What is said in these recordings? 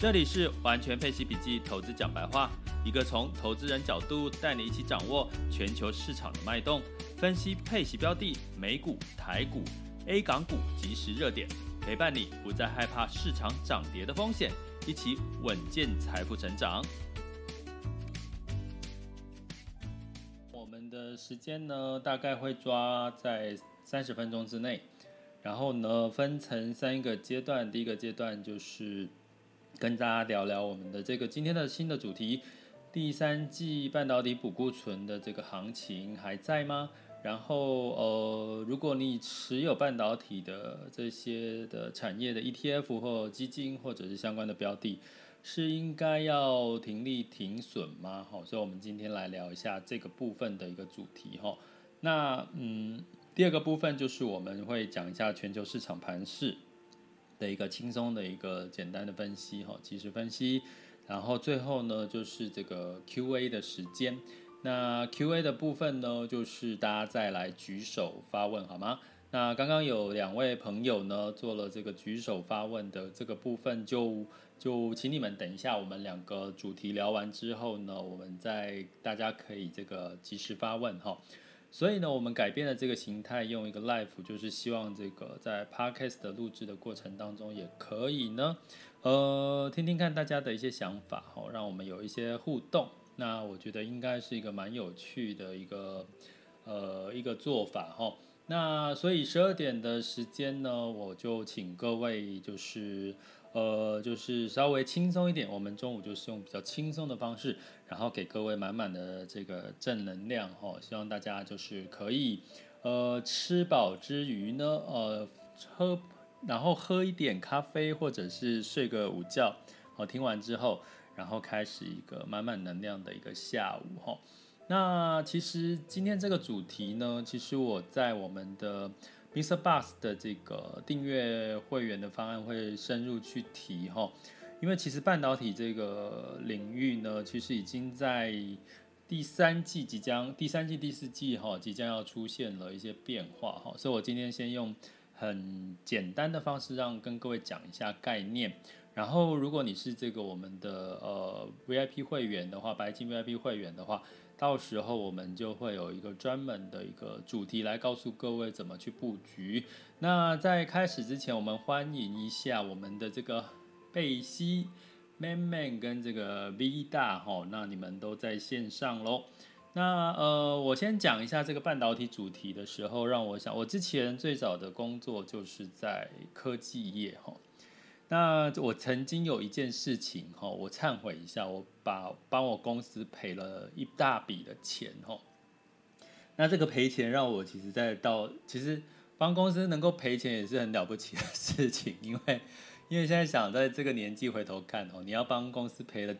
这里是完全配息笔记投资讲白话，一个从投资人角度带你一起掌握全球市场的脉动，分析配息标的、美股、台股、A 港股即时热点。陪伴你不再害怕市场涨跌的风险，一起稳健财富成长。我们的时间呢，大概会抓在三十分钟之内，然后呢，分成三个阶段。第一个阶段就是跟大家聊聊我们的这个今天的新的主题：第三季半导体补库存的这个行情还在吗？然后，呃，如果你持有半导体的这些的产业的 ETF 或基金，或者是相关的标的，是应该要停利停损吗？好，所以我们今天来聊一下这个部分的一个主题哈。那，嗯，第二个部分就是我们会讲一下全球市场盘势的一个轻松的一个简单的分析哈，即时分析。然后最后呢，就是这个 Q&A 的时间。那 Q&A 的部分呢，就是大家再来举手发问，好吗？那刚刚有两位朋友呢做了这个举手发问的这个部分就，就就请你们等一下，我们两个主题聊完之后呢，我们再大家可以这个及时发问哈。所以呢，我们改变了这个形态，用一个 live，就是希望这个在 podcast 的录制的过程当中，也可以呢，呃，听听看大家的一些想法哈，让我们有一些互动。那我觉得应该是一个蛮有趣的一个呃一个做法哈。那所以十二点的时间呢，我就请各位就是呃就是稍微轻松一点，我们中午就是用比较轻松的方式，然后给各位满满的这个正能量哈。希望大家就是可以呃吃饱之余呢，呃喝然后喝一点咖啡或者是睡个午觉。好，听完之后。然后开始一个满满能量的一个下午哈。那其实今天这个主题呢，其实我在我们的 Mr. Bus 的这个订阅会员的方案会深入去提哈。因为其实半导体这个领域呢，其实已经在第三季即将第三季第四季哈即将要出现了一些变化哈。所以我今天先用很简单的方式让跟各位讲一下概念。然后，如果你是这个我们的呃 VIP 会员的话，白金 VIP 会员的话，到时候我们就会有一个专门的一个主题来告诉各位怎么去布局。那在开始之前，我们欢迎一下我们的这个贝西 Man Man 跟这个 V 大哈，那你们都在线上喽。那呃，我先讲一下这个半导体主题的时候，让我想，我之前最早的工作就是在科技业哈。那我曾经有一件事情哈，我忏悔一下，我把帮我公司赔了一大笔的钱哈。那这个赔钱让我其实在到，其实帮公司能够赔钱也是很了不起的事情，因为因为现在想在这个年纪回头看哦，你要帮公司赔了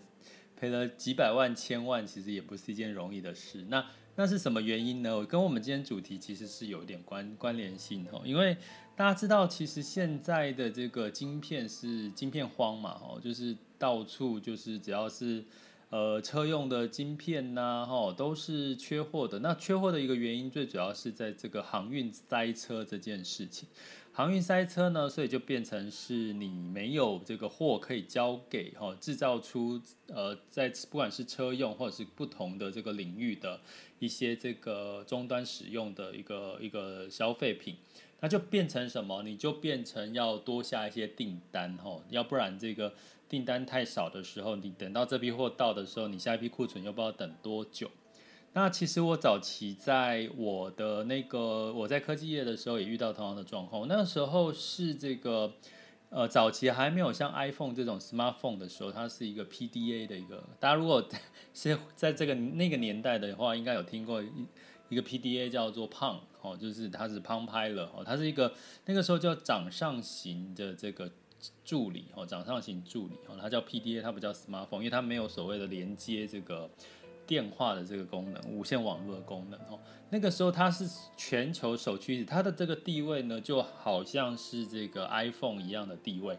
赔了几百万千万，其实也不是一件容易的事。那那是什么原因呢？跟我们今天主题其实是有点关关联性哦，因为大家知道，其实现在的这个晶片是晶片荒嘛，哦，就是到处就是只要是呃车用的晶片呐，哦，都是缺货的。那缺货的一个原因，最主要是在这个航运塞车这件事情。航运塞车呢，所以就变成是你没有这个货可以交给哈，制造出呃，在不管是车用或者是不同的这个领域的一些这个终端使用的一个一个消费品，那就变成什么？你就变成要多下一些订单哈，要不然这个订单太少的时候，你等到这批货到的时候，你下一批库存又不知道等多久。那其实我早期在我的那个我在科技业的时候也遇到同样的状况。那个时候是这个呃早期还没有像 iPhone 这种 smartphone 的时候，它是一个 PDA 的一个。大家如果 是在这个那个年代的话，应该有听过一一个 PDA 叫做 Palm 哦，就是它是 Palm Pilot 哦，它是一个那个时候叫掌上型的这个助理哦，掌上型助理哦，它叫 PDA，它不叫 smartphone，因为它没有所谓的连接这个。电话的这个功能，无线网络的功能哦，那个时候它是全球首屈一指，它的这个地位呢，就好像是这个 iPhone 一样的地位，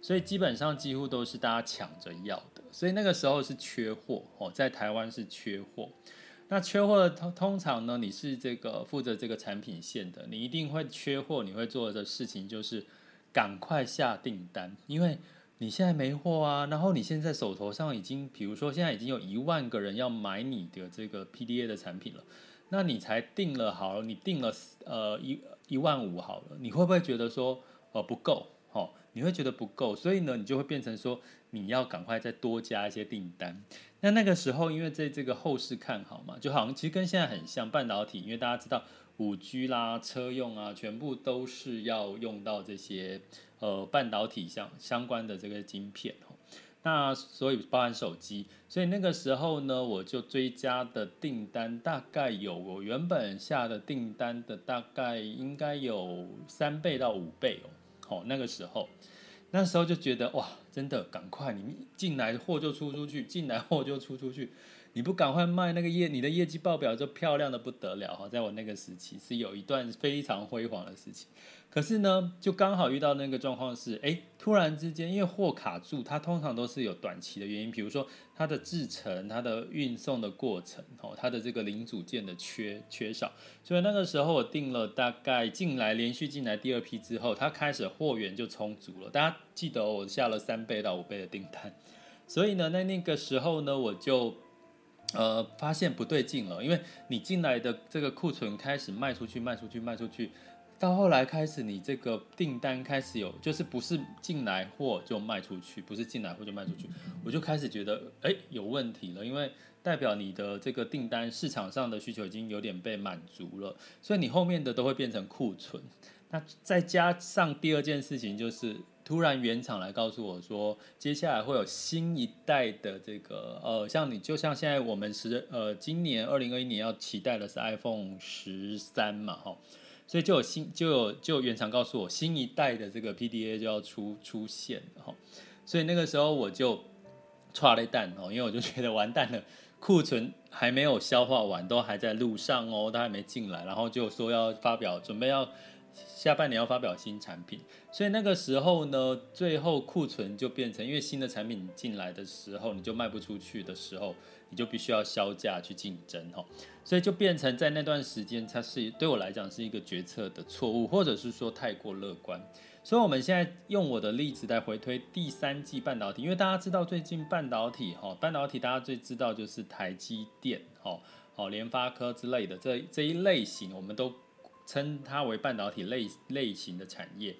所以基本上几乎都是大家抢着要的，所以那个时候是缺货哦，在台湾是缺货。那缺货的通通常呢，你是这个负责这个产品线的，你一定会缺货，你会做的事情就是赶快下订单，因为。你现在没货啊，然后你现在手头上已经，比如说现在已经有一万个人要买你的这个 PDA 的产品了，那你才定了好了，你定了呃一一万五好了，你会不会觉得说呃不够？哦，你会觉得不够，所以呢，你就会变成说你要赶快再多加一些订单。那那个时候，因为在这个后市看好嘛，就好像其实跟现在很像，半导体，因为大家知道五 G 啦、车用啊，全部都是要用到这些。呃，半导体相相关的这个晶片，那所以包含手机，所以那个时候呢，我就追加的订单大概有我原本下的订单的大概应该有三倍到五倍哦，好，那个时候，那时候就觉得哇，真的赶快，你进来货就出出去，进来货就出出去。你不赶快卖那个业，你的业绩报表就漂亮的不得了哈。在我那个时期是有一段非常辉煌的事情，可是呢，就刚好遇到那个状况是，哎，突然之间因为货卡住，它通常都是有短期的原因，比如说它的制程、它的运送的过程，哦，它的这个零组件的缺缺少，所以那个时候我订了大概进来连续进来第二批之后，它开始货源就充足了。大家记得我下了三倍到五倍的订单，所以呢，在那个时候呢，我就。呃，发现不对劲了，因为你进来的这个库存开始卖出去，卖出去，卖出去，到后来开始你这个订单开始有，就是不是进来货就卖出去，不是进来货就卖出去，我就开始觉得哎有问题了，因为代表你的这个订单市场上的需求已经有点被满足了，所以你后面的都会变成库存。那再加上第二件事情就是。突然原厂来告诉我说，接下来会有新一代的这个呃，像你就像现在我们是呃，今年二零二一年要期待的是 iPhone 十三嘛，哈，所以就有新就有就原厂告诉我新一代的这个 PDA 就要出出现哈，所以那个时候我就抓了一蛋哦，因为我就觉得完蛋了，库存还没有消化完，都还在路上哦，都还没进来，然后就说要发表，准备要。下半年要发表新产品，所以那个时候呢，最后库存就变成，因为新的产品进来的时候，你就卖不出去的时候，你就必须要削价去竞争哈，所以就变成在那段时间，它是对我来讲是一个决策的错误，或者是说太过乐观。所以我们现在用我的例子来回推第三季半导体，因为大家知道最近半导体哈，半导体大家最知道就是台积电哈，好联发科之类的这这一类型，我们都。称它为半导体类类型的产业。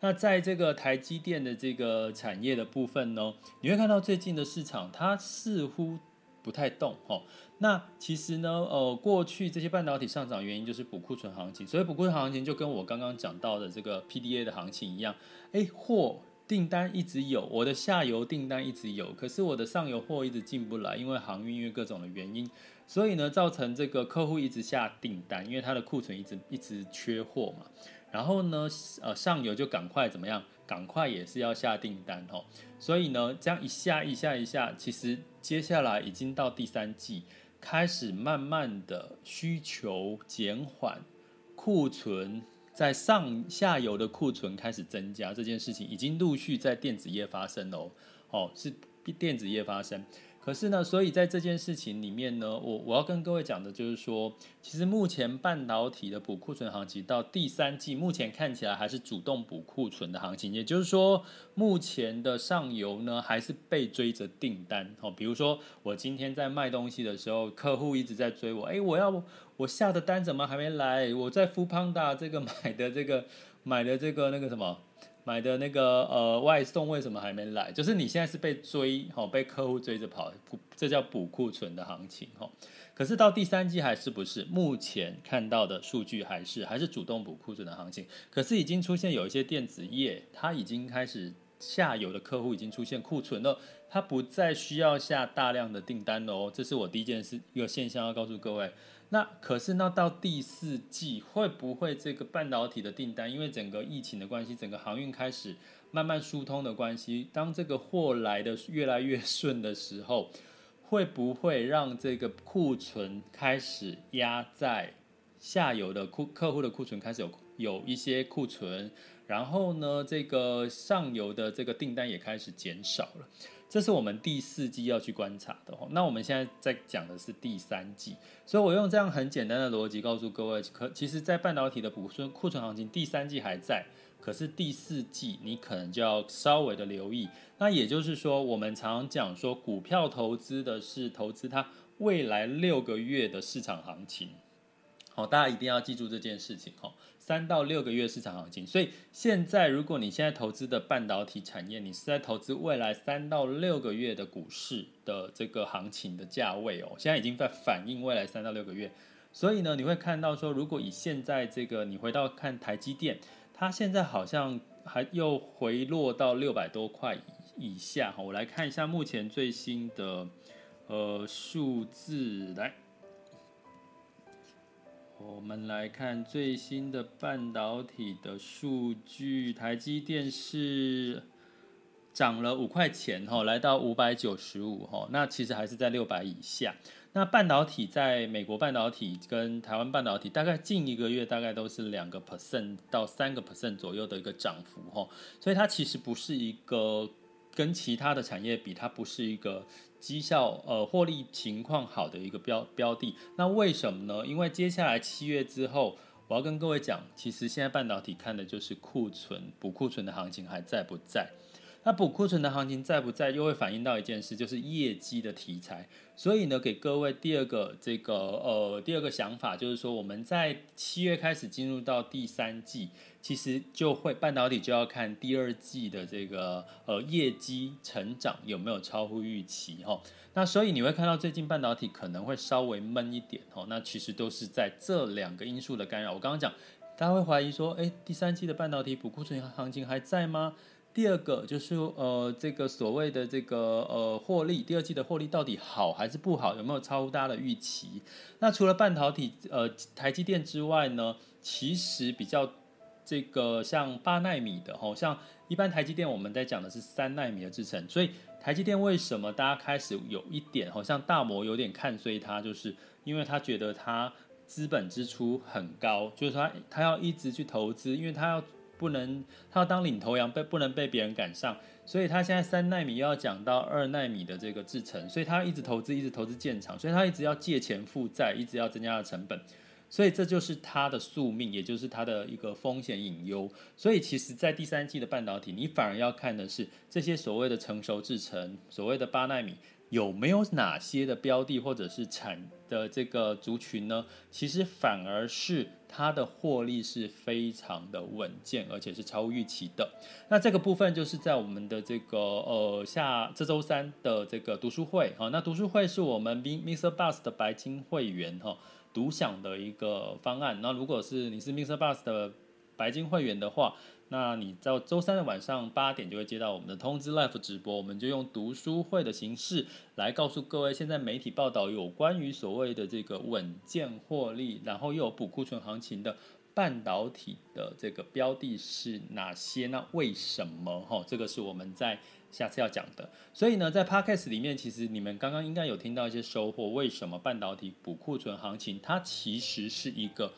那在这个台积电的这个产业的部分呢，你会看到最近的市场它似乎不太动哦。那其实呢，呃，过去这些半导体上涨原因就是补库存行情，所以补库存行情就跟我刚刚讲到的这个 PDA 的行情一样，哎，货订单一直有，我的下游订单一直有，可是我的上游货一直进不来，因为航运因为各种的原因。所以呢，造成这个客户一直下订单，因为他的库存一直一直缺货嘛。然后呢，呃，上游就赶快怎么样？赶快也是要下订单哦。所以呢，这样一下一下一下，其实接下来已经到第三季，开始慢慢的需求减缓，库存在上下游的库存开始增加，这件事情已经陆续在电子业发生哦，哦，是电子业发生。可是呢，所以在这件事情里面呢，我我要跟各位讲的就是说，其实目前半导体的补库存行情到第三季，目前看起来还是主动补库存的行情，也就是说，目前的上游呢还是被追着订单哦。比如说，我今天在卖东西的时候，客户一直在追我，哎，我要我下的单怎么还没来？我在 Foodpanda 这个买的这个买的这个那个什么？买的那个呃外送为什么还没来？就是你现在是被追，哦，被客户追着跑，这叫补库存的行情，哦。可是到第三季还是不是？目前看到的数据还是还是主动补库存的行情。可是已经出现有一些电子业，它已经开始下游的客户已经出现库存了，它不再需要下大量的订单了哦。这是我第一件事，一个现象要告诉各位。那可是，那到第四季会不会这个半导体的订单，因为整个疫情的关系，整个航运开始慢慢疏通的关系，当这个货来的越来越顺的时候，会不会让这个库存开始压在下游的库客户的库存开始有有一些库存，然后呢，这个上游的这个订单也开始减少了。这是我们第四季要去观察的哦。那我们现在在讲的是第三季，所以我用这样很简单的逻辑告诉各位，可其实，在半导体的补存库存行情，第三季还在，可是第四季你可能就要稍微的留意。那也就是说，我们常常讲说，股票投资的是投资它未来六个月的市场行情。好，大家一定要记住这件事情哦。三到六个月市场行情，所以现在如果你现在投资的半导体产业，你是在投资未来三到六个月的股市的这个行情的价位哦，现在已经在反映未来三到六个月。所以呢，你会看到说，如果以现在这个，你回到看台积电，它现在好像还又回落到六百多块以下哈。我来看一下目前最新的呃数字来。我们来看最新的半导体的数据，台积电是涨了五块钱哈，来到五百九十五哈，那其实还是在六百以下。那半导体在美国半导体跟台湾半导体，大概近一个月大概都是两个 percent 到三个 percent 左右的一个涨幅哈，所以它其实不是一个跟其他的产业比，它不是一个。绩效呃获利情况好的一个标标的，那为什么呢？因为接下来七月之后，我要跟各位讲，其实现在半导体看的就是库存补库存的行情还在不在？那补库存的行情在不在，又会反映到一件事，就是业绩的题材。所以呢，给各位第二个这个呃第二个想法，就是说我们在七月开始进入到第三季，其实就会半导体就要看第二季的这个呃业绩成长有没有超乎预期哈。那所以你会看到最近半导体可能会稍微闷一点哈。那其实都是在这两个因素的干扰。我刚刚讲，大家会怀疑说，哎，第三季的半导体补库存行情还在吗？第二个就是呃，这个所谓的这个呃获利，第二季的获利到底好还是不好？有没有超乎大家的预期？那除了半导体呃台积电之外呢，其实比较这个像八奈米的吼，像一般台积电我们在讲的是三奈米的制程，所以台积电为什么大家开始有一点好像大摩有点看衰它，就是因为他觉得它资本支出很高，就是他他要一直去投资，因为他要。不能，他要当领头羊，被不能被别人赶上，所以他现在三奈米又要讲到二奈米的这个制程，所以他一直投资，一直投资建厂，所以他一直要借钱负债，一直要增加的成本，所以这就是它的宿命，也就是它的一个风险隐忧。所以其实，在第三季的半导体，你反而要看的是这些所谓的成熟制程，所谓的八奈米。有没有哪些的标的或者是产的这个族群呢？其实反而是它的获利是非常的稳健，而且是超预期的。那这个部分就是在我们的这个呃下这周三的这个读书会哈。那读书会是我们 Mr. Bus 的白金会员哈独享的一个方案。那如果是你是 Mr. Bus 的白金会员的话，那你到周三的晚上八点就会接到我们的通知 Live 直播，我们就用读书会的形式来告诉各位，现在媒体报道有关于所谓的这个稳健获利，然后又有补库存行情的半导体的这个标的是哪些？那为什么？哈，这个是我们在下次要讲的。所以呢，在 Podcast 里面，其实你们刚刚应该有听到一些收获。为什么半导体补库存行情，它其实是一个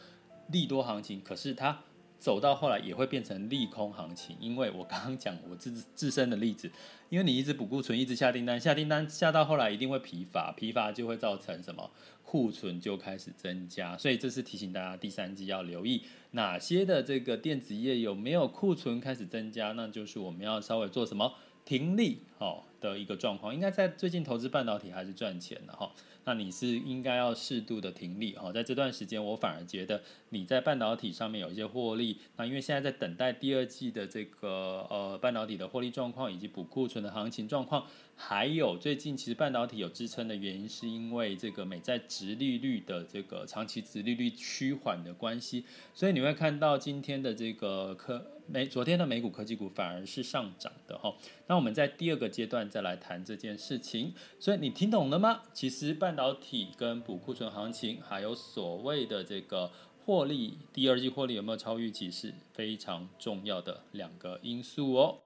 利多行情，可是它。走到后来也会变成利空行情，因为我刚刚讲我自自身的例子，因为你一直补库存，一直下订单，下订单下到后来一定会疲乏，疲乏就会造成什么？库存就开始增加，所以这是提醒大家第三季要留意哪些的这个电子业有没有库存开始增加，那就是我们要稍微做什么停利哦的一个状况，应该在最近投资半导体还是赚钱的哈。那你是应该要适度的停利哈，在这段时间，我反而觉得你在半导体上面有一些获利。那因为现在在等待第二季的这个呃半导体的获利状况，以及补库存的行情状况，还有最近其实半导体有支撑的原因，是因为这个美债殖利率的这个长期殖利率趋缓的关系，所以你会看到今天的这个科。美昨天的美股科技股反而是上涨的哈，那我们在第二个阶段再来谈这件事情，所以你听懂了吗？其实半导体跟补库存行情，还有所谓的这个获利，第二季获利有没有超预期，是非常重要的两个因素哦。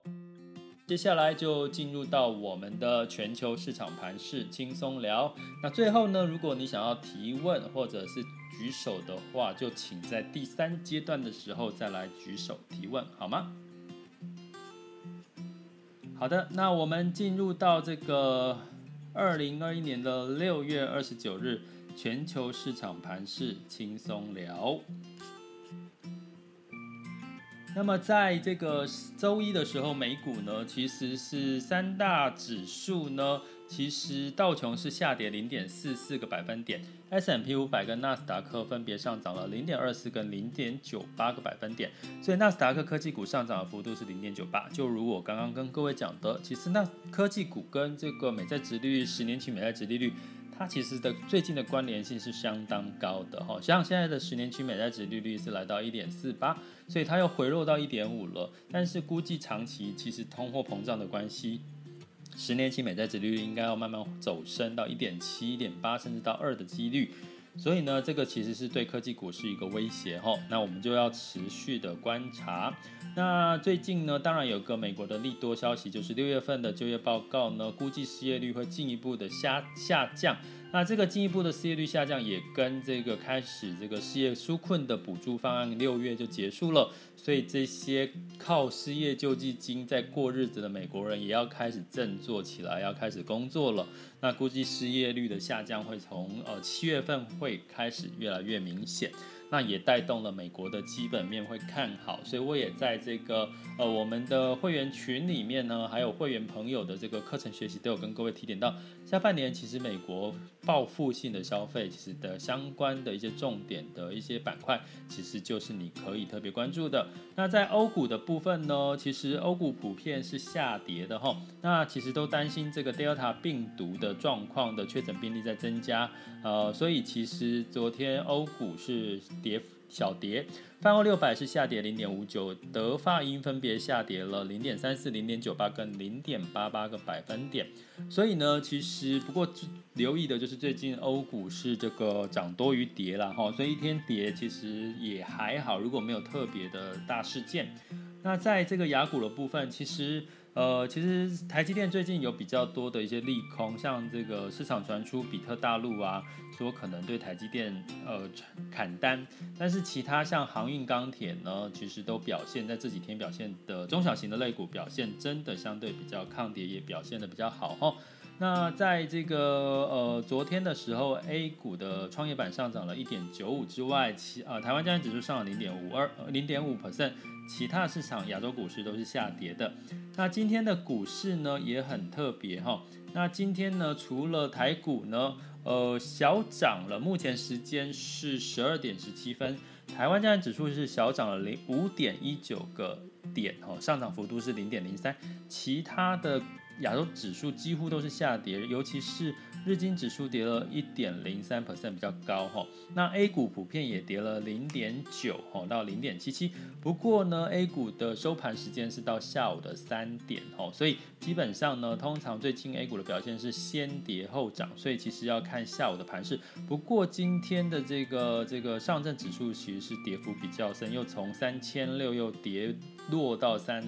接下来就进入到我们的全球市场盘势轻松聊。那最后呢，如果你想要提问或者是举手的话，就请在第三阶段的时候再来举手提问，好吗？好的，那我们进入到这个二零二一年的六月二十九日，全球市场盘势轻松聊。那么在这个周一的时候，美股呢其实是三大指数呢，其实道琼是下跌零点四四个百分点，S M P 五百跟纳斯达克分别上涨了零点二四跟零点九八个百分点，所以纳斯达克科技股上涨的幅度是零点九八。就如我刚刚跟各位讲的，其实那科技股跟这个美债殖利率十年期美债殖利率。它其实的最近的关联性是相当高的哈，像现在的十年期美债殖利率是来到一点四八，所以它又回落到一点五了。但是估计长期其实通货膨胀的关系，十年期美债殖利率应该要慢慢走升到一点七、一点八，甚至到二的几率。所以呢，这个其实是对科技股是一个威胁哈。那我们就要持续的观察。那最近呢，当然有个美国的利多消息，就是六月份的就业报告呢，估计失业率会进一步的下下降。那这个进一步的失业率下降，也跟这个开始这个失业纾困的补助方案六月就结束了，所以这些靠失业救济金在过日子的美国人也要开始振作起来，要开始工作了。那估计失业率的下降会从呃七月份会开始越来越明显。那也带动了美国的基本面会看好，所以我也在这个呃我们的会员群里面呢，还有会员朋友的这个课程学习都有跟各位提点到，下半年其实美国报复性的消费其实的相关的一些重点的一些板块，其实就是你可以特别关注的。那在欧股的部分呢，其实欧股普遍是下跌的哈，那其实都担心这个 Delta 病毒的状况的确诊病例在增加，呃，所以其实昨天欧股是。跌小跌，泛欧六百是下跌零点五九，德法英分别下跌了零点三四、零点九八跟零点八八个百分点。所以呢，其实不过留意的就是最近欧股是这个涨多于跌了哈，所以一天跌其实也还好，如果没有特别的大事件。那在这个雅股的部分，其实。呃，其实台积电最近有比较多的一些利空，像这个市场传出比特大陆啊，说可能对台积电呃砍单，但是其他像航运、钢铁呢，其实都表现在这几天表现的中小型的类股表现真的相对比较抗跌，也表现得比较好哈。那在这个呃昨天的时候，A 股的创业板上涨了一点九五之外，其呃台湾加权指数上了零点五二零点五 percent，其他市场亚洲股市都是下跌的。那今天的股市呢也很特别哈。那今天呢除了台股呢呃小涨了，目前时间是十二点十七分，台湾站指数是小涨了零五点一九个点哈，上涨幅度是零点零三，其他的。亚洲指数几乎都是下跌，尤其是日经指数跌了一点零三 percent，比较高哈。那 A 股普遍也跌了零点九哈到零点七七。不过呢，A 股的收盘时间是到下午的三点哈，所以基本上呢，通常最近 A 股的表现是先跌后涨，所以其实要看下午的盘势。不过今天的这个这个上证指数其实是跌幅比较深，又从三千六又跌落到三。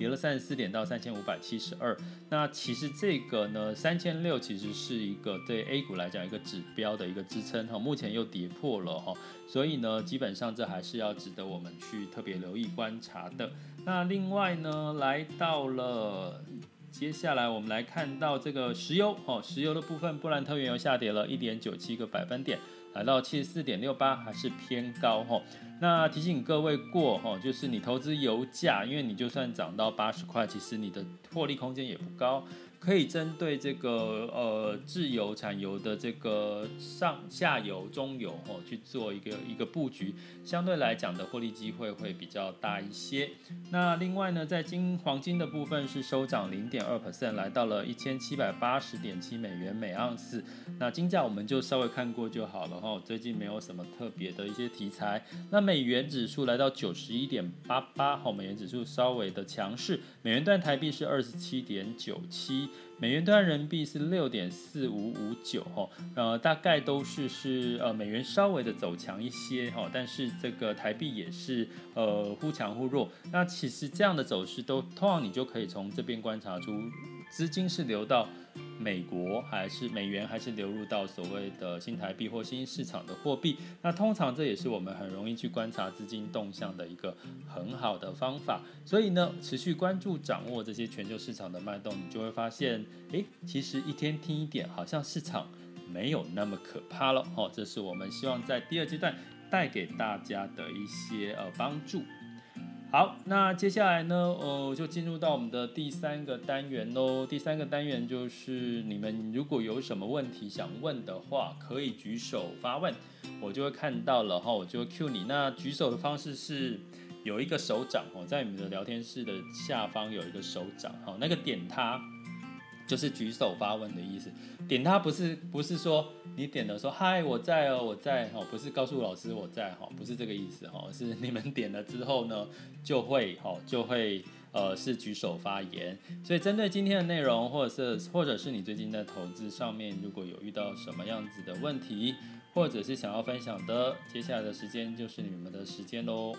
跌了三十四点到三千五百七十二，那其实这个呢，三千六其实是一个对 A 股来讲一个指标的一个支撑哈，目前又跌破了哈，所以呢，基本上这还是要值得我们去特别留意观察的。那另外呢，来到了接下来我们来看到这个石油哦，石油的部分，布兰特原油下跌了一点九七个百分点。来到七十四点六八，还是偏高哈。那提醒各位过哈，就是你投资油价，因为你就算涨到八十块，其实你的获利空间也不高。可以针对这个呃自由产油的这个上下游、中游哦去做一个一个布局，相对来讲的获利机会会比较大一些。那另外呢，在金黄金的部分是收涨零点二 percent，来到了一千七百八十点七美元每盎司。那金价我们就稍微看过就好了哈，最近没有什么特别的一些题材。那美元指数来到九十一点八八，美元指数稍微的强势，美元兑台币是二十七点九七。美元兑人民币是六点四五五九哈，呃，大概都是是呃美元稍微的走强一些哈，但是这个台币也是呃忽强忽弱。那其实这样的走势都通常你就可以从这边观察出资金是流到。美国还是美元，还是流入到所谓的新台币或新兴市场的货币？那通常这也是我们很容易去观察资金动向的一个很好的方法。所以呢，持续关注、掌握这些全球市场的脉动，你就会发现，诶，其实一天听一点，好像市场没有那么可怕了。哦，这是我们希望在第二阶段带给大家的一些呃帮助。好，那接下来呢，呃，就进入到我们的第三个单元喽。第三个单元就是你们如果有什么问题想问的话，可以举手发问，我就会看到了哈，我就 Q 你。那举手的方式是有一个手掌哦，在你们的聊天室的下方有一个手掌，哈，那个点它。就是举手发问的意思，点它不是不是说你点的说嗨，我在哦，我在哦，不是告诉老师我在哈，不是这个意思哈，是你们点了之后呢，就会哈就会呃是举手发言。所以针对今天的内容，或者是或者是你最近在投资上面如果有遇到什么样子的问题，或者是想要分享的，接下来的时间就是你们的时间喽。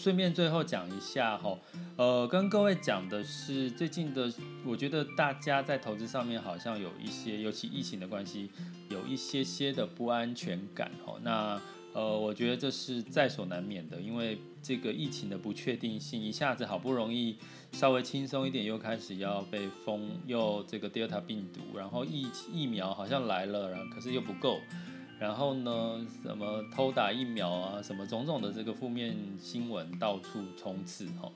顺便最后讲一下哈，呃，跟各位讲的是最近的，我觉得大家在投资上面好像有一些，尤其疫情的关系，有一些些的不安全感哈。那呃，我觉得这是在所难免的，因为这个疫情的不确定性，一下子好不容易稍微轻松一点，又开始要被封，又这个 Delta 病毒，然后疫疫苗好像来了，然后可是又不够。然后呢，什么偷打疫苗啊，什么种种的这个负面新闻到处冲刺哈。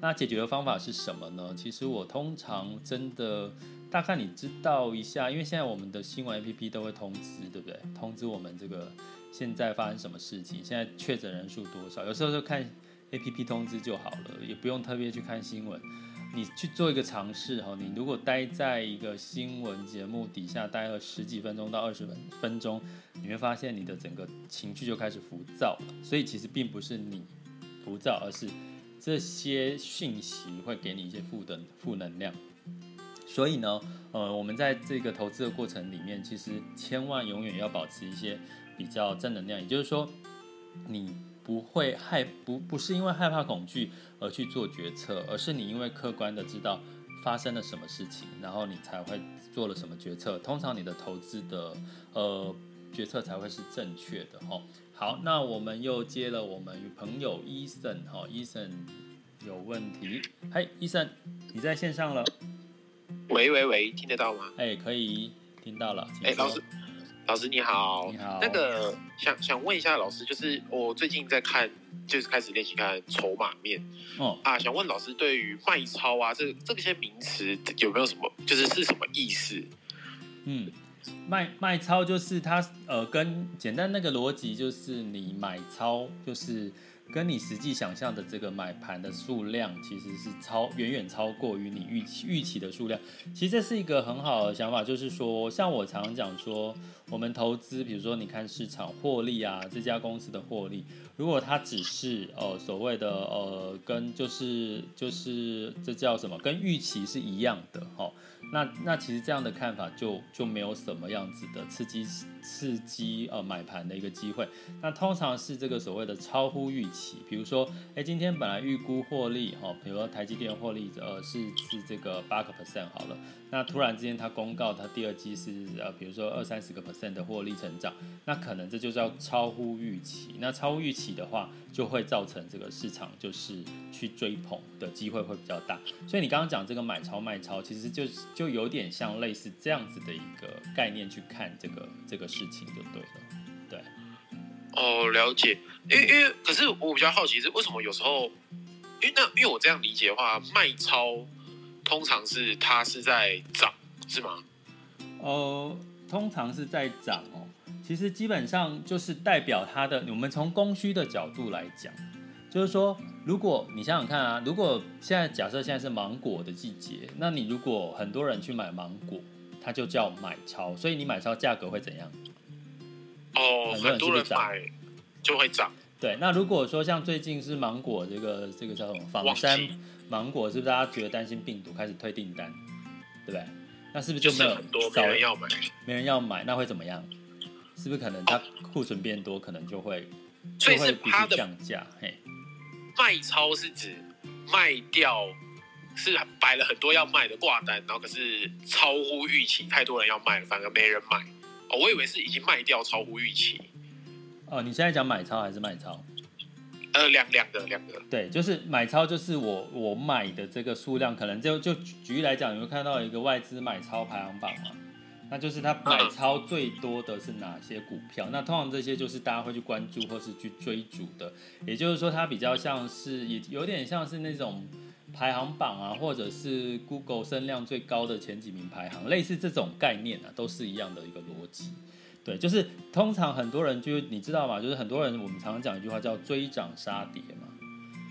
那解决的方法是什么呢？其实我通常真的大概你知道一下，因为现在我们的新闻 APP 都会通知，对不对？通知我们这个现在发生什么事情，现在确诊人数多少，有时候就看 APP 通知就好了，也不用特别去看新闻。你去做一个尝试哈，你如果待在一个新闻节目底下待了十几分钟到二十分分钟，你会发现你的整个情绪就开始浮躁了。所以其实并不是你浮躁，而是这些讯息会给你一些负的负能量。所以呢，呃，我们在这个投资的过程里面，其实千万永远要保持一些比较正能量，也就是说，你。不会害不不是因为害怕恐惧而去做决策，而是你因为客观的知道发生了什么事情，然后你才会做了什么决策。通常你的投资的呃决策才会是正确的哈。好，那我们又接了我们朋友 Eason 哈，Eason 有问题，嗨，Eason 你在线上了？喂喂喂，听得到吗？哎，可以听到了。哎，老师。老师你好，你好。那个想想问一下老师，就是我最近在看，就是开始练习看筹码面。哦啊，想问老师，对于卖超啊，这这些名词有没有什么，就是是什么意思？嗯，卖卖超就是它呃，跟简单那个逻辑就是你买超就是跟你实际想象的这个买盘的数量，其实是超远远超过于你预期预期的数量。其实这是一个很好的想法，就是说，像我常讲说，我们投资，比如说你看市场获利啊，这家公司的获利，如果它只是呃所谓的呃跟就是就是这叫什么，跟预期是一样的哦。那那其实这样的看法就就没有什么样子的刺激刺激呃买盘的一个机会。那通常是这个所谓的超乎预期，比如说，哎，今天本来预估获利哈，比如说台积电获利呃是是这个八个 percent 好了，那突然之间它公告它第二季是呃比如说二三十个 percent 的获利成长，那可能这就叫超乎预期。那超乎预期的话，就会造成这个市场就是去追捧的机会会比较大。所以你刚刚讲这个买超卖超，其实就。就有点像类似这样子的一个概念去看这个这个事情就对了，对。哦，了解。因为因为可是我比较好奇是为什么有时候，因为那因为我这样理解的话，卖超通常是它是在涨，是吗？哦，通常是在涨哦。其实基本上就是代表它的，我们从供需的角度来讲。就是说，如果你想想看啊，如果现在假设现在是芒果的季节，那你如果很多人去买芒果，它就叫买超，所以你买超价格会怎样？哦，很多人买就会涨。对，那如果说像最近是芒果这个这个叫什么仿山芒果，是不是大家觉得担心病毒开始退订单，对不对？那是不是就没有很多没人要买？没人要买，那会怎么样？是不是可能它库存变多，可能就会就会必须降价？嘿。卖超是指卖掉，是摆了很多要卖的挂单，然后可是超乎预期，太多人要卖了，反而没人买。哦，我以为是已经卖掉超乎预期。哦，你现在讲买超还是卖超？呃，两两个两个。对，就是买超，就是我我买的这个数量，可能就就举例来讲，你会看到一个外资买超排行榜嘛。那就是他买超最多的是哪些股票？嗯、那通常这些就是大家会去关注或是去追逐的，也就是说它比较像是，也有点像是那种排行榜啊，或者是 Google 声量最高的前几名排行，类似这种概念啊，都是一样的一个逻辑。对，就是通常很多人就你知道吗？就是很多人我们常常讲一句话叫追涨杀跌嘛。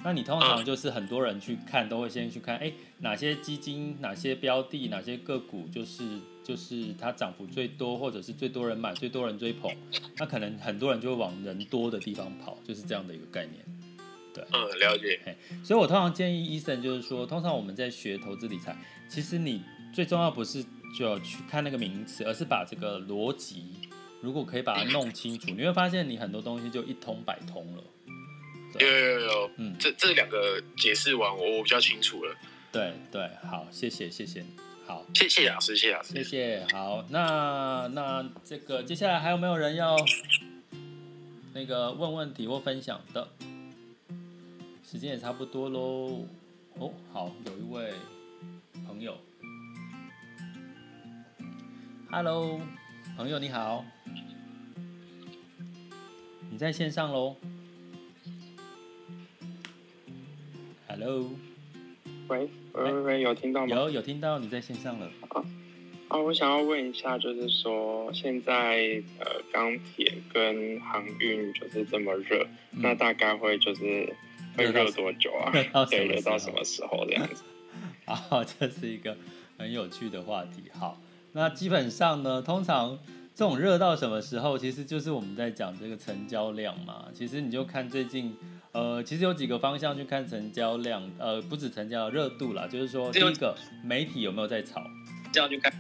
那你通常就是很多人去看，都会先去看，哎，哪些基金、哪些标的、哪些个股，就是就是它涨幅最多，或者是最多人买、最多人追捧，那可能很多人就会往人多的地方跑，就是这样的一个概念。对，嗯，了解。所以我通常建议 Eason 就是说，通常我们在学投资理财，其实你最重要不是就去看那个名词，而是把这个逻辑，如果可以把它弄清楚，你会发现你很多东西就一通百通了。有有有，嗯，这这两个解释完，我我比较清楚了。对对，好，谢谢谢谢你，好，谢谢老师，谢谢老师，谢谢。好，那那这个接下来还有没有人要那个问问题或分享的？时间也差不多喽。哦，好，有一位朋友，Hello，朋友你好，你在线上喽？Hello，喂喂喂，有听到吗？有有听到，你在线上了。啊啊，我想要问一下，就是说现在呃钢铁跟航运就是这么热，嗯，那大概会就是会热多久啊？对，热到什么时候这样子？啊，这是一个很有趣的话题。好，那基本上呢，通常这种热到什么时候，其实就是我们在讲这个成交量嘛。其实你就看最近。呃，其实有几个方向去看成交量，呃，不止成交热度啦，就是说，第一个媒体有没有在炒，这样去看。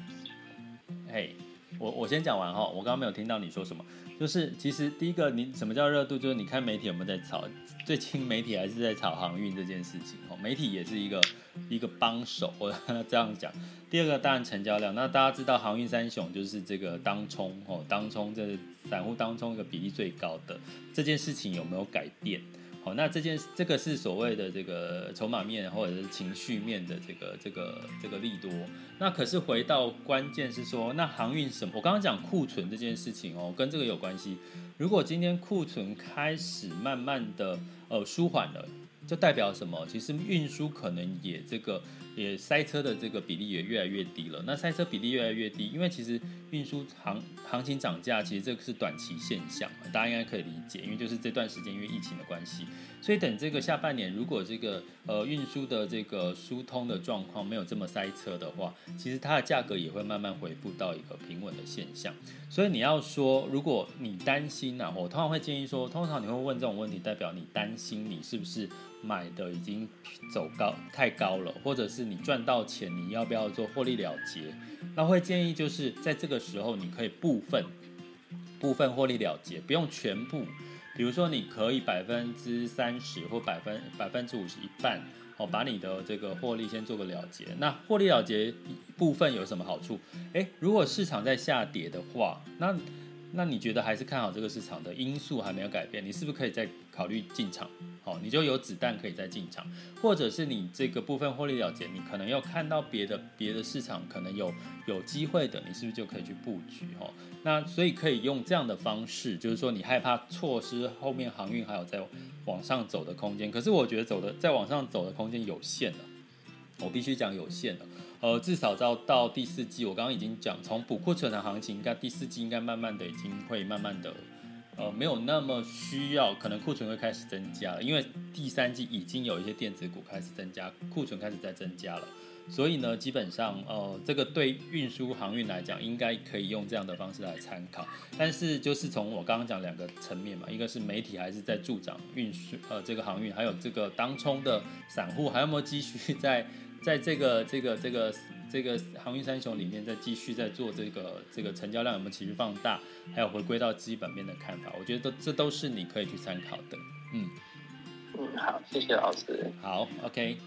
嘿，我我先讲完哈，我刚刚没有听到你说什么，就是其实第一个，你什么叫热度？就是你看媒体有没有在炒，最近媒体还是在炒航运这件事情哦，媒体也是一个一个帮手，我 这样讲。第二个当然成交量，那大家知道航运三雄就是这个当冲哦，当冲这散户当冲一个比例最高的这件事情有没有改变？好，那这件这个是所谓的这个筹码面或者是情绪面的这个这个这个利多。那可是回到关键是说，那航运什么？我刚刚讲库存这件事情哦，跟这个有关系。如果今天库存开始慢慢的呃舒缓了，就代表什么？其实运输可能也这个也塞车的这个比例也越来越低了。那塞车比例越来越低，因为其实运输行行情涨价，其实这个是短期现象，大家应该可以理解。因为就是这段时间因为疫情的关系，所以等这个下半年，如果这个呃运输的这个疏通的状况没有这么塞车的话，其实它的价格也会慢慢恢复到一个平稳的现象。所以你要说，如果你担心啊，我通常会建议说，通常你会问这种问题，代表你担心你是不是？买的已经走高太高了，或者是你赚到钱，你要不要做获利了结？那会建议就是在这个时候，你可以部分部分获利了结，不用全部。比如说，你可以百分之三十或百分百分之五十一半，哦，把你的这个获利先做个了结。那获利了结部分有什么好处？诶，如果市场在下跌的话，那那你觉得还是看好这个市场的因素还没有改变，你是不是可以再考虑进场？好，你就有子弹可以再进场，或者是你这个部分获利了结，你可能要看到别的别的市场可能有有机会的，你是不是就可以去布局？哦，那所以可以用这样的方式，就是说你害怕错失后面航运还有在往上走的空间，可是我觉得走的再往上走的空间有限了，我必须讲有限的。呃，至少到到第四季，我刚刚已经讲，从补库存的行情，应该第四季应该慢慢的已经会慢慢的，呃，没有那么需要，可能库存会开始增加了，因为第三季已经有一些电子股开始增加，库存开始在增加了，所以呢，基本上，呃，这个对运输航运来讲，应该可以用这样的方式来参考。但是就是从我刚刚讲两个层面嘛，一个是媒体还是在助长运输，呃，这个航运，还有这个当冲的散户还有没有继续在。在这个这个这个这个航运三雄里面，再继续在做这个这个成交量有没有持续放大，还有回归到基本面的看法，我觉得都这都是你可以去参考的。嗯嗯，好，谢谢老师。好，OK，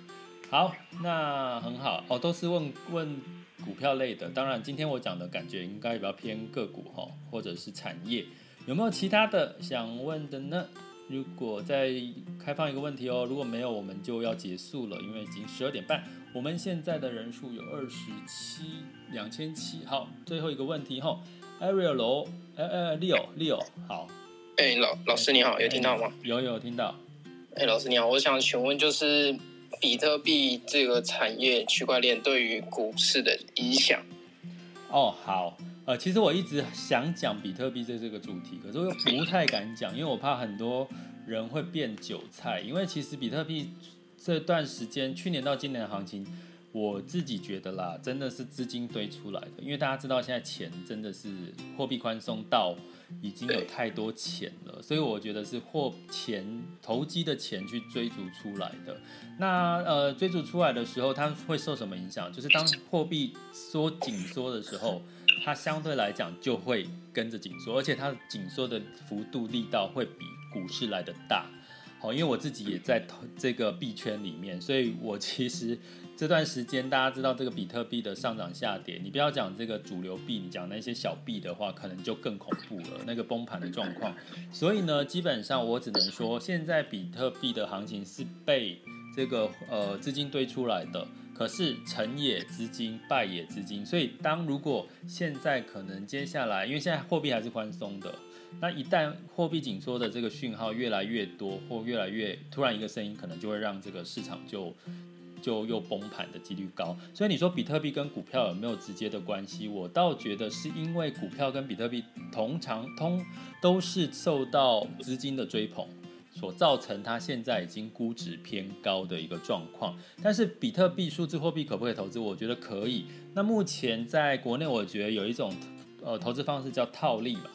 好，那很好哦，都是问问股票类的。当然，今天我讲的感觉应该比较偏个股哈，或者是产业，有没有其他的想问的呢？如果再开放一个问题哦，如果没有，我们就要结束了，因为已经十二点半。我们现在的人数有二十七两千七。好，最后一个问题哈，Ariel，呃呃，Leo，Leo，好。哎、欸，老老师你好，有听到吗？有有听到。哎、欸，老师你好，我想请问，就是比特币这个产业区块链对于股市的影响？哦，好。呃，其实我一直想讲比特币这这个主题，可是我又不太敢讲，因为我怕很多人会变韭菜。因为其实比特币这段时间，去年到今年的行情，我自己觉得啦，真的是资金堆出来的。因为大家知道现在钱真的是货币宽松到已经有太多钱了，所以我觉得是货钱投机的钱去追逐出来的。那呃，追逐出来的时候，它会受什么影响？就是当货币缩紧缩的时候。它相对来讲就会跟着紧缩，而且它紧缩的幅度力道会比股市来得大。好，因为我自己也在这个币圈里面，所以我其实这段时间大家知道这个比特币的上涨下跌，你不要讲这个主流币，你讲那些小币的话，可能就更恐怖了，那个崩盘的状况。所以呢，基本上我只能说，现在比特币的行情是被这个呃资金堆出来的。可是成也资金，败也资金，所以当如果现在可能接下来，因为现在货币还是宽松的，那一旦货币紧缩的这个讯号越来越多，或越来越突然一个声音，可能就会让这个市场就就又崩盘的几率高。所以你说比特币跟股票有没有直接的关系？我倒觉得是因为股票跟比特币通常通都是受到资金的追捧。所造成它现在已经估值偏高的一个状况，但是比特币数字货币可不可以投资？我觉得可以。那目前在国内，我觉得有一种呃投资方式叫套利嘛。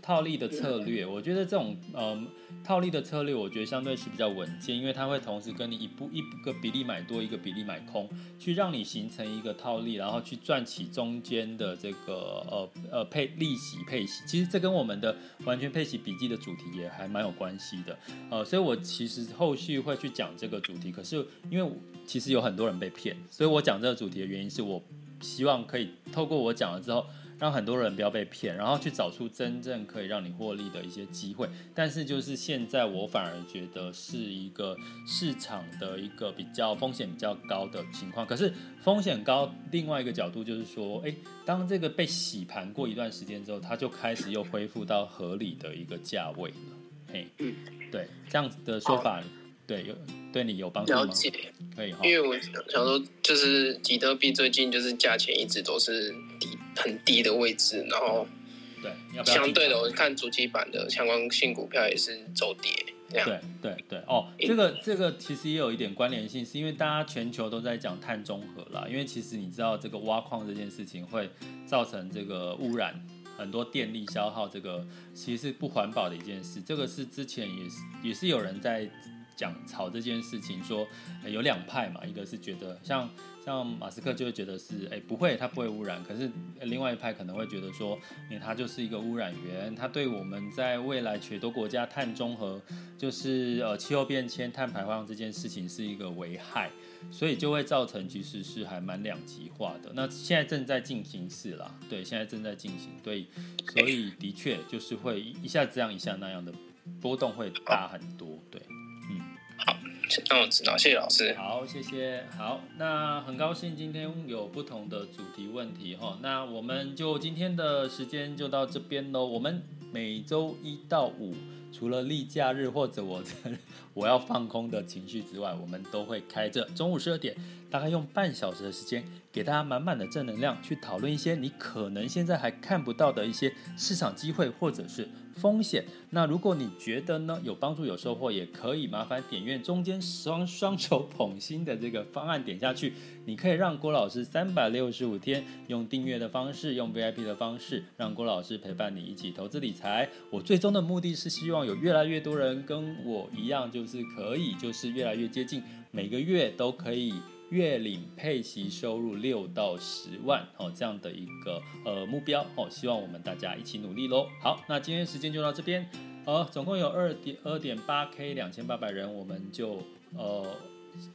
套利的策略，我觉得这种嗯套利的策略，我觉得相对是比较稳健，因为它会同时跟你一步一个比例买多，一个比例买空，去让你形成一个套利，然后去赚取中间的这个呃呃配利息配息。其实这跟我们的完全配息笔记的主题也还蛮有关系的，呃，所以我其实后续会去讲这个主题。可是因为其实有很多人被骗，所以我讲这个主题的原因是我希望可以透过我讲了之后。让很多人不要被骗，然后去找出真正可以让你获利的一些机会。但是就是现在，我反而觉得是一个市场的一个比较风险比较高的情况。可是风险高，另外一个角度就是说，诶，当这个被洗盘过一段时间之后，它就开始又恢复到合理的一个价位了。嘿，对，这样子的说法，对有对你有帮助吗？了解，可以哈。因为我想说，就是比特币最近就是价钱一直都是低很低的位置，然后对，相对的，我看主机板的相关性股票也是走跌。对对对哦，这个这个其实也有一点关联性，是因为大家全球都在讲碳中和啦。因为其实你知道，这个挖矿这件事情会造成这个污染，很多电力消耗，这个其实是不环保的一件事。这个是之前也是也是有人在讲炒这件事情，说有两派嘛，一个是觉得像。像马斯克就会觉得是，哎，不会，它不会污染。可是另外一派可能会觉得说，因为它就是一个污染源，它对我们在未来许多国家碳中和，就是呃气候变迁、碳排放这件事情是一个危害，所以就会造成其实是还蛮两极化的。那现在正在进行式啦，对，现在正在进行，对，所以的确就是会一下这样一下那样的波动会大很多，对。那我知道，谢谢老师。好，谢谢。好，那很高兴今天有不同的主题问题哈。那我们就今天的时间就到这边喽。我们每周一到五，除了例假日或者我我要放空的情绪之外，我们都会开着中午十二点，大概用半小时的时间，给大家满满的正能量，去讨论一些你可能现在还看不到的一些市场机会，或者是。风险。那如果你觉得呢有帮助有收获，也可以麻烦点阅中间双双手捧心的这个方案点下去。你可以让郭老师三百六十五天用订阅的方式，用 VIP 的方式，让郭老师陪伴你一起投资理财。我最终的目的是希望有越来越多人跟我一样，就是可以，就是越来越接近每个月都可以。月领配息收入六到十万哦，这样的一个呃目标哦，希望我们大家一起努力喽。好，那今天时间就到这边，呃，总共有二点二点八 K 两千八百人，我们就呃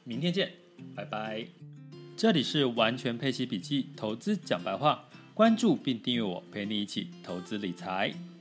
明天见，拜拜。这里是完全配息笔记投资讲白话，关注并订阅我，陪你一起投资理财。